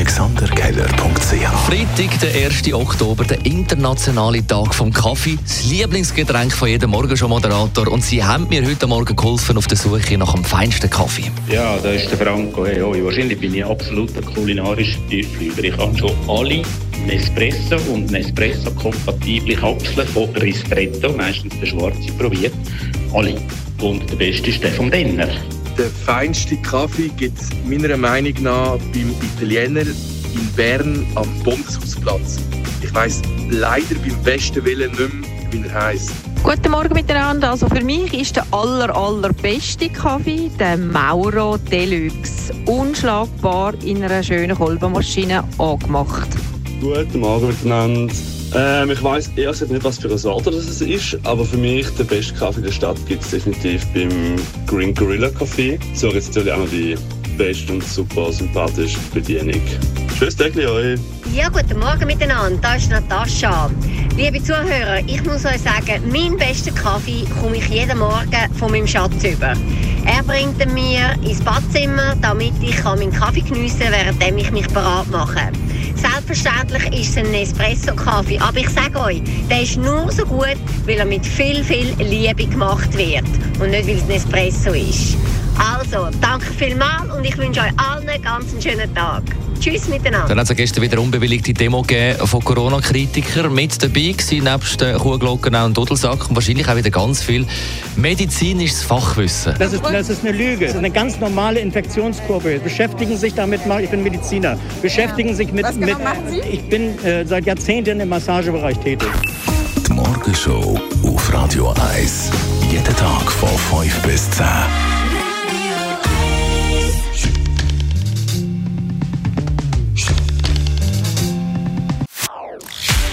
AlexanderKeller.ch Freitag, der 1. Oktober, der internationale Tag vom Kaffee. Das Lieblingsgetränk von jedem Morgenshow-Moderator. Und Sie haben mir heute Morgen geholfen auf der Suche nach dem feinsten Kaffee. Ja, da ist der Franco. Hey, oh, wahrscheinlich bin ich absolut ein kulinarischer Tiefflüger. Ich habe schon alle Nespresso und Nespresso-kompatible Kapseln von Ristretto, meistens der schwarze, probiert. Alle. Und der beste ist der vom Denner. Der feinste Kaffee gibt es meiner Meinung nach beim Italiener in Bern am Bundeshausplatz. Ich weiss leider beim besten Willen nicht mehr, wie er heisst. Guten Morgen miteinander. Also für mich ist der aller, allerbeste Kaffee der Mauro Deluxe. Unschlagbar in einer schönen Kolbenmaschine angemacht. Guten Morgen miteinander. Ähm, ich weiss ehrlich nicht, was für eine Sorte das ist, aber für mich der beste Kaffee der Stadt gibt es definitiv beim Green Gorilla Café. So jetzt natürlich auch noch die beste und super sympathische Bedienung. Tschüss, Tägli euch! Ja, guten Morgen miteinander. Da ist Natascha. Liebe Zuhörer, ich muss euch sagen, meinen besten Kaffee komme ich jeden Morgen von meinem Schatz über. Er bringt ihn mir ins Badzimmer, damit ich meinen Kaffee geniessen kann, während ich mich bereit mache. Selbstverständlich ist es ein Espresso-Kaffee, aber ich sage euch, der ist nur so gut, weil er mit viel, viel Liebe gemacht wird und nicht, weil es ein Espresso ist. Also, danke vielmals und ich wünsche euch allen einen ganz schönen Tag. Tschüss miteinander. Dann hat es gestern wieder unbewilligte Demo gegeben von Corona-Kritikern. Mit dabei gewesen, nebst den Kuhglocken auch ein Dodelsack und wahrscheinlich auch wieder ganz viel medizinisches Fachwissen. Das ist, das ist eine Lüge. Das ist eine ganz normale Infektionskurve. Beschäftigen sich damit, ich bin Mediziner. Beschäftigen sich mit, Was genau mit machen Sie? ich bin äh, seit Jahrzehnten im Massagebereich tätig. Die Morgenshow auf Radio 1. Jeden Tag von 5 bis 10.